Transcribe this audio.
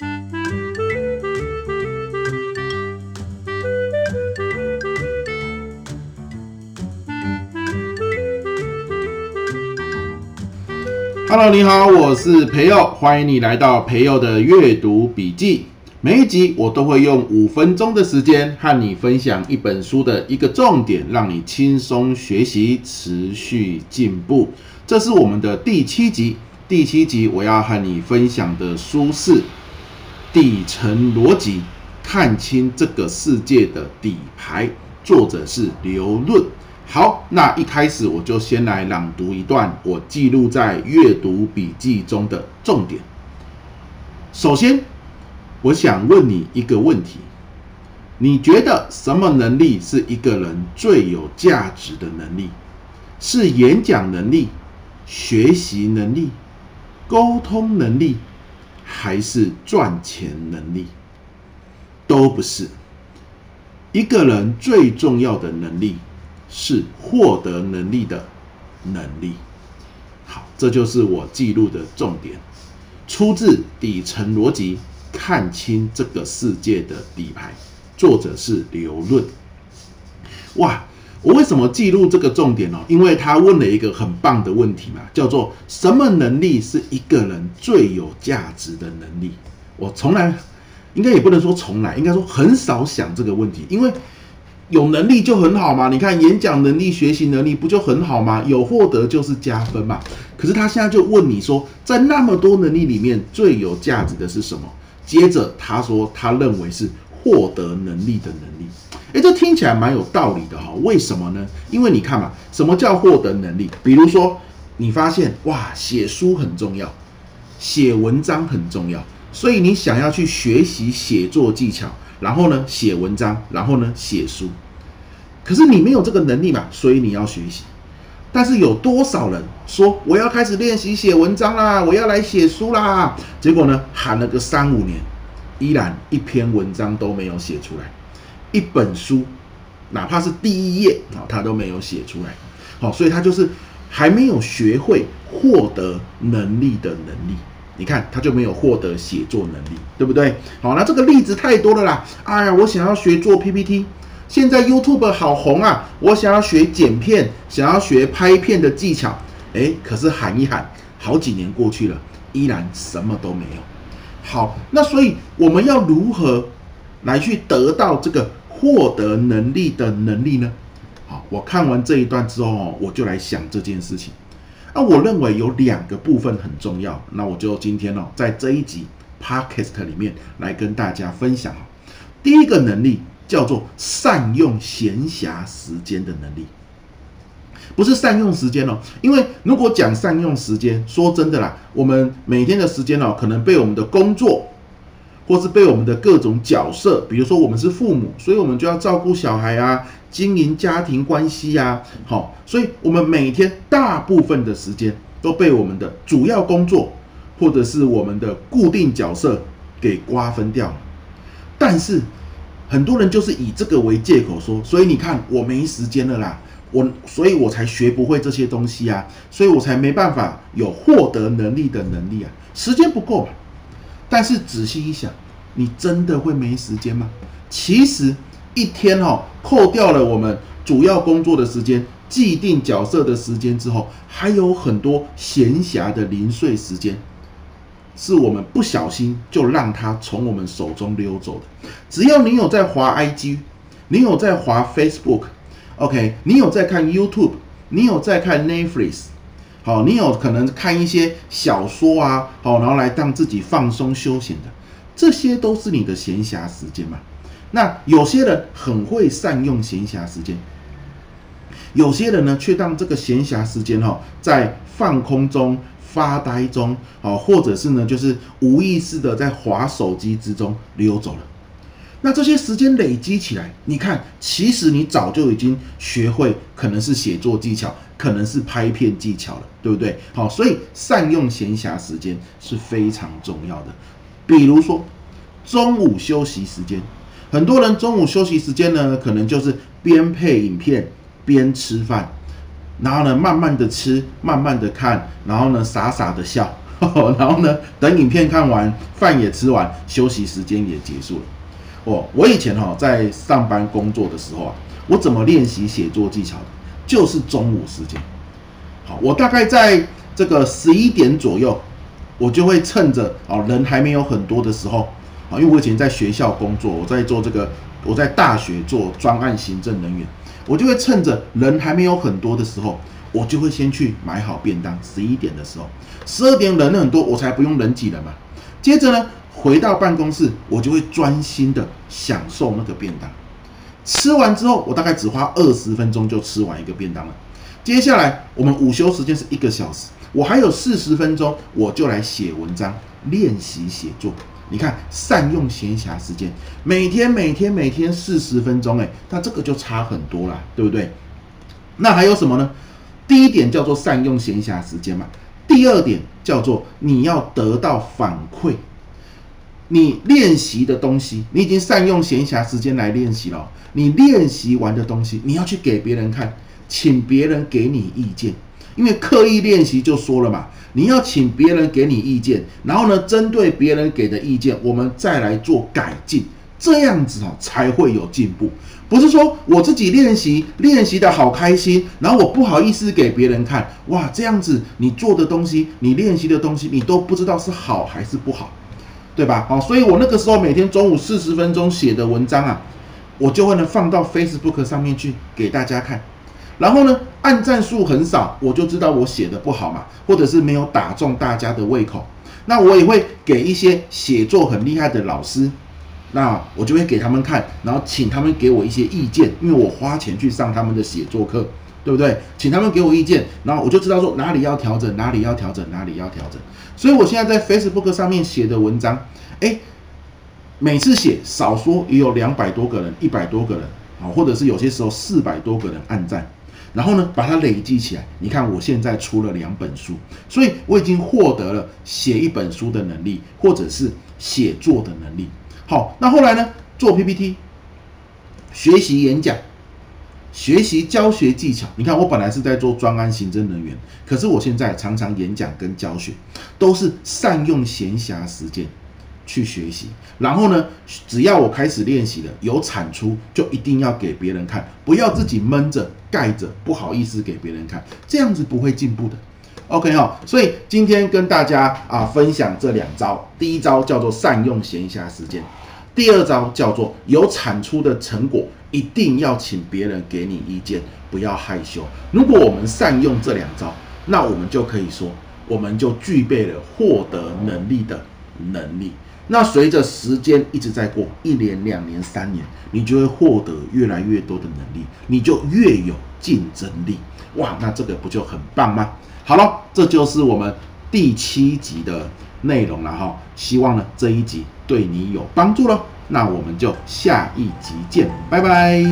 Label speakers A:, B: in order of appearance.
A: Hello，你好，我是培佑，欢迎你来到培佑的阅读笔记。每一集我都会用五分钟的时间和你分享一本书的一个重点，让你轻松学习，持续进步。这是我们的第七集，第七集我要和你分享的书是《底层逻辑：看清这个世界的底牌》，作者是刘润。好，那一开始我就先来朗读一段我记录在阅读笔记中的重点。首先，我想问你一个问题：你觉得什么能力是一个人最有价值的能力？是演讲能力、学习能力、沟通能力，还是赚钱能力？都不是。一个人最重要的能力。是获得能力的能力。好，这就是我记录的重点，出自底层逻辑，看清这个世界的底牌。作者是刘润。哇，我为什么记录这个重点呢？因为他问了一个很棒的问题嘛，叫做什么能力是一个人最有价值的能力？我从来，应该也不能说从来，应该说很少想这个问题，因为。有能力就很好嘛？你看演讲能力、学习能力不就很好吗？有获得就是加分嘛。可是他现在就问你说，在那么多能力里面，最有价值的是什么？接着他说，他认为是获得能力的能力。诶，这听起来蛮有道理的哈。为什么呢？因为你看嘛，什么叫获得能力？比如说，你发现哇，写书很重要，写文章很重要，所以你想要去学习写作技巧。然后呢，写文章，然后呢，写书。可是你没有这个能力嘛，所以你要学习。但是有多少人说我要开始练习写文章啦，我要来写书啦？结果呢，喊了个三五年，依然一篇文章都没有写出来，一本书，哪怕是第一页啊，他都没有写出来。好，所以他就是还没有学会获得能力的能力。你看，他就没有获得写作能力，对不对？好，那这个例子太多了啦。哎呀，我想要学做 PPT，现在 YouTube 好红啊，我想要学剪片，想要学拍片的技巧。诶，可是喊一喊，好几年过去了，依然什么都没有。好，那所以我们要如何来去得到这个获得能力的能力呢？好，我看完这一段之后，我就来想这件事情。那我认为有两个部分很重要，那我就今天哦，在这一集 Podcast 里面来跟大家分享。第一个能力叫做善用闲暇时间的能力，不是善用时间哦，因为如果讲善用时间，说真的啦，我们每天的时间哦，可能被我们的工作。或是被我们的各种角色，比如说我们是父母，所以我们就要照顾小孩啊，经营家庭关系呀，好，所以我们每天大部分的时间都被我们的主要工作或者是我们的固定角色给瓜分掉了。但是很多人就是以这个为借口说，所以你看我没时间了啦，我所以我才学不会这些东西啊，所以我才没办法有获得能力的能力啊，时间不够嘛。但是仔细一想，你真的会没时间吗？其实一天哈，扣掉了我们主要工作的时间、既定角色的时间之后，还有很多闲暇的零碎时间，是我们不小心就让它从我们手中溜走的。只要你有在滑 IG，你有在滑 Facebook，OK，你有在看 YouTube，你有在看 Netflix。好，你有可能看一些小说啊，好，然后来让自己放松休闲的，这些都是你的闲暇时间嘛。那有些人很会善用闲暇时间，有些人呢却让这个闲暇时间哈在放空中、发呆中，好，或者是呢就是无意识的在滑手机之中溜走了。那这些时间累积起来，你看，其实你早就已经学会，可能是写作技巧，可能是拍片技巧了，对不对？好，所以善用闲暇时间是非常重要的。比如说中午休息时间，很多人中午休息时间呢，可能就是边配影片边吃饭，然后呢慢慢的吃，慢慢的看，然后呢傻傻的笑，然后呢，等影片看完，饭也吃完，休息时间也结束了。哦，我以前哈在上班工作的时候啊，我怎么练习写作技巧的？就是中午时间。好，我大概在这个十一点左右，我就会趁着哦人还没有很多的时候，啊，因为我以前在学校工作，我在做这个，我在大学做专案行政人员，我就会趁着人还没有很多的时候，我就会先去买好便当。十一点的时候，十二点人很多，我才不用人挤人嘛。接着呢，回到办公室，我就会专心的享受那个便当。吃完之后，我大概只花二十分钟就吃完一个便当了。接下来我们午休时间是一个小时，我还有四十分钟，我就来写文章，练习写作。你看，善用闲暇时间，每天每天每天四十分钟，哎，那这个就差很多了，对不对？那还有什么呢？第一点叫做善用闲暇时间嘛。第二点叫做你要得到反馈。你练习的东西，你已经善用闲暇时间来练习了。你练习完的东西，你要去给别人看，请别人给你意见。因为刻意练习就说了嘛，你要请别人给你意见，然后呢，针对别人给的意见，我们再来做改进，这样子哦才会有进步。不是说我自己练习练习的好开心，然后我不好意思给别人看，哇，这样子你做的东西，你练习的东西，你都不知道是好还是不好。对吧？好，所以我那个时候每天中午四十分钟写的文章啊，我就会呢放到 Facebook 上面去给大家看。然后呢，按赞数很少，我就知道我写的不好嘛，或者是没有打中大家的胃口。那我也会给一些写作很厉害的老师，那我就会给他们看，然后请他们给我一些意见，因为我花钱去上他们的写作课。对不对？请他们给我意见，然后我就知道说哪里要调整，哪里要调整，哪里要调整。所以我现在在 Facebook 上面写的文章，哎，每次写少说也有两百多个人，一百多个人啊，或者是有些时候四百多个人按赞，然后呢把它累积起来。你看我现在出了两本书，所以我已经获得了写一本书的能力，或者是写作的能力。好，那后来呢？做 PPT，学习演讲。学习教学技巧，你看我本来是在做专案行政人员，可是我现在常常演讲跟教学，都是善用闲暇时间去学习。然后呢，只要我开始练习了，有产出就一定要给别人看，不要自己闷着盖着，不好意思给别人看，这样子不会进步的。OK 哈，所以今天跟大家啊分享这两招，第一招叫做善用闲暇时间。第二招叫做有产出的成果，一定要请别人给你意见，不要害羞。如果我们善用这两招，那我们就可以说，我们就具备了获得能力的能力。那随着时间一直在过，一年、两年、三年，你就会获得越来越多的能力，你就越有竞争力。哇，那这个不就很棒吗？好了，这就是我们第七集的内容了哈。希望呢这一集。对你有帮助了，那我们就下一集见拜拜。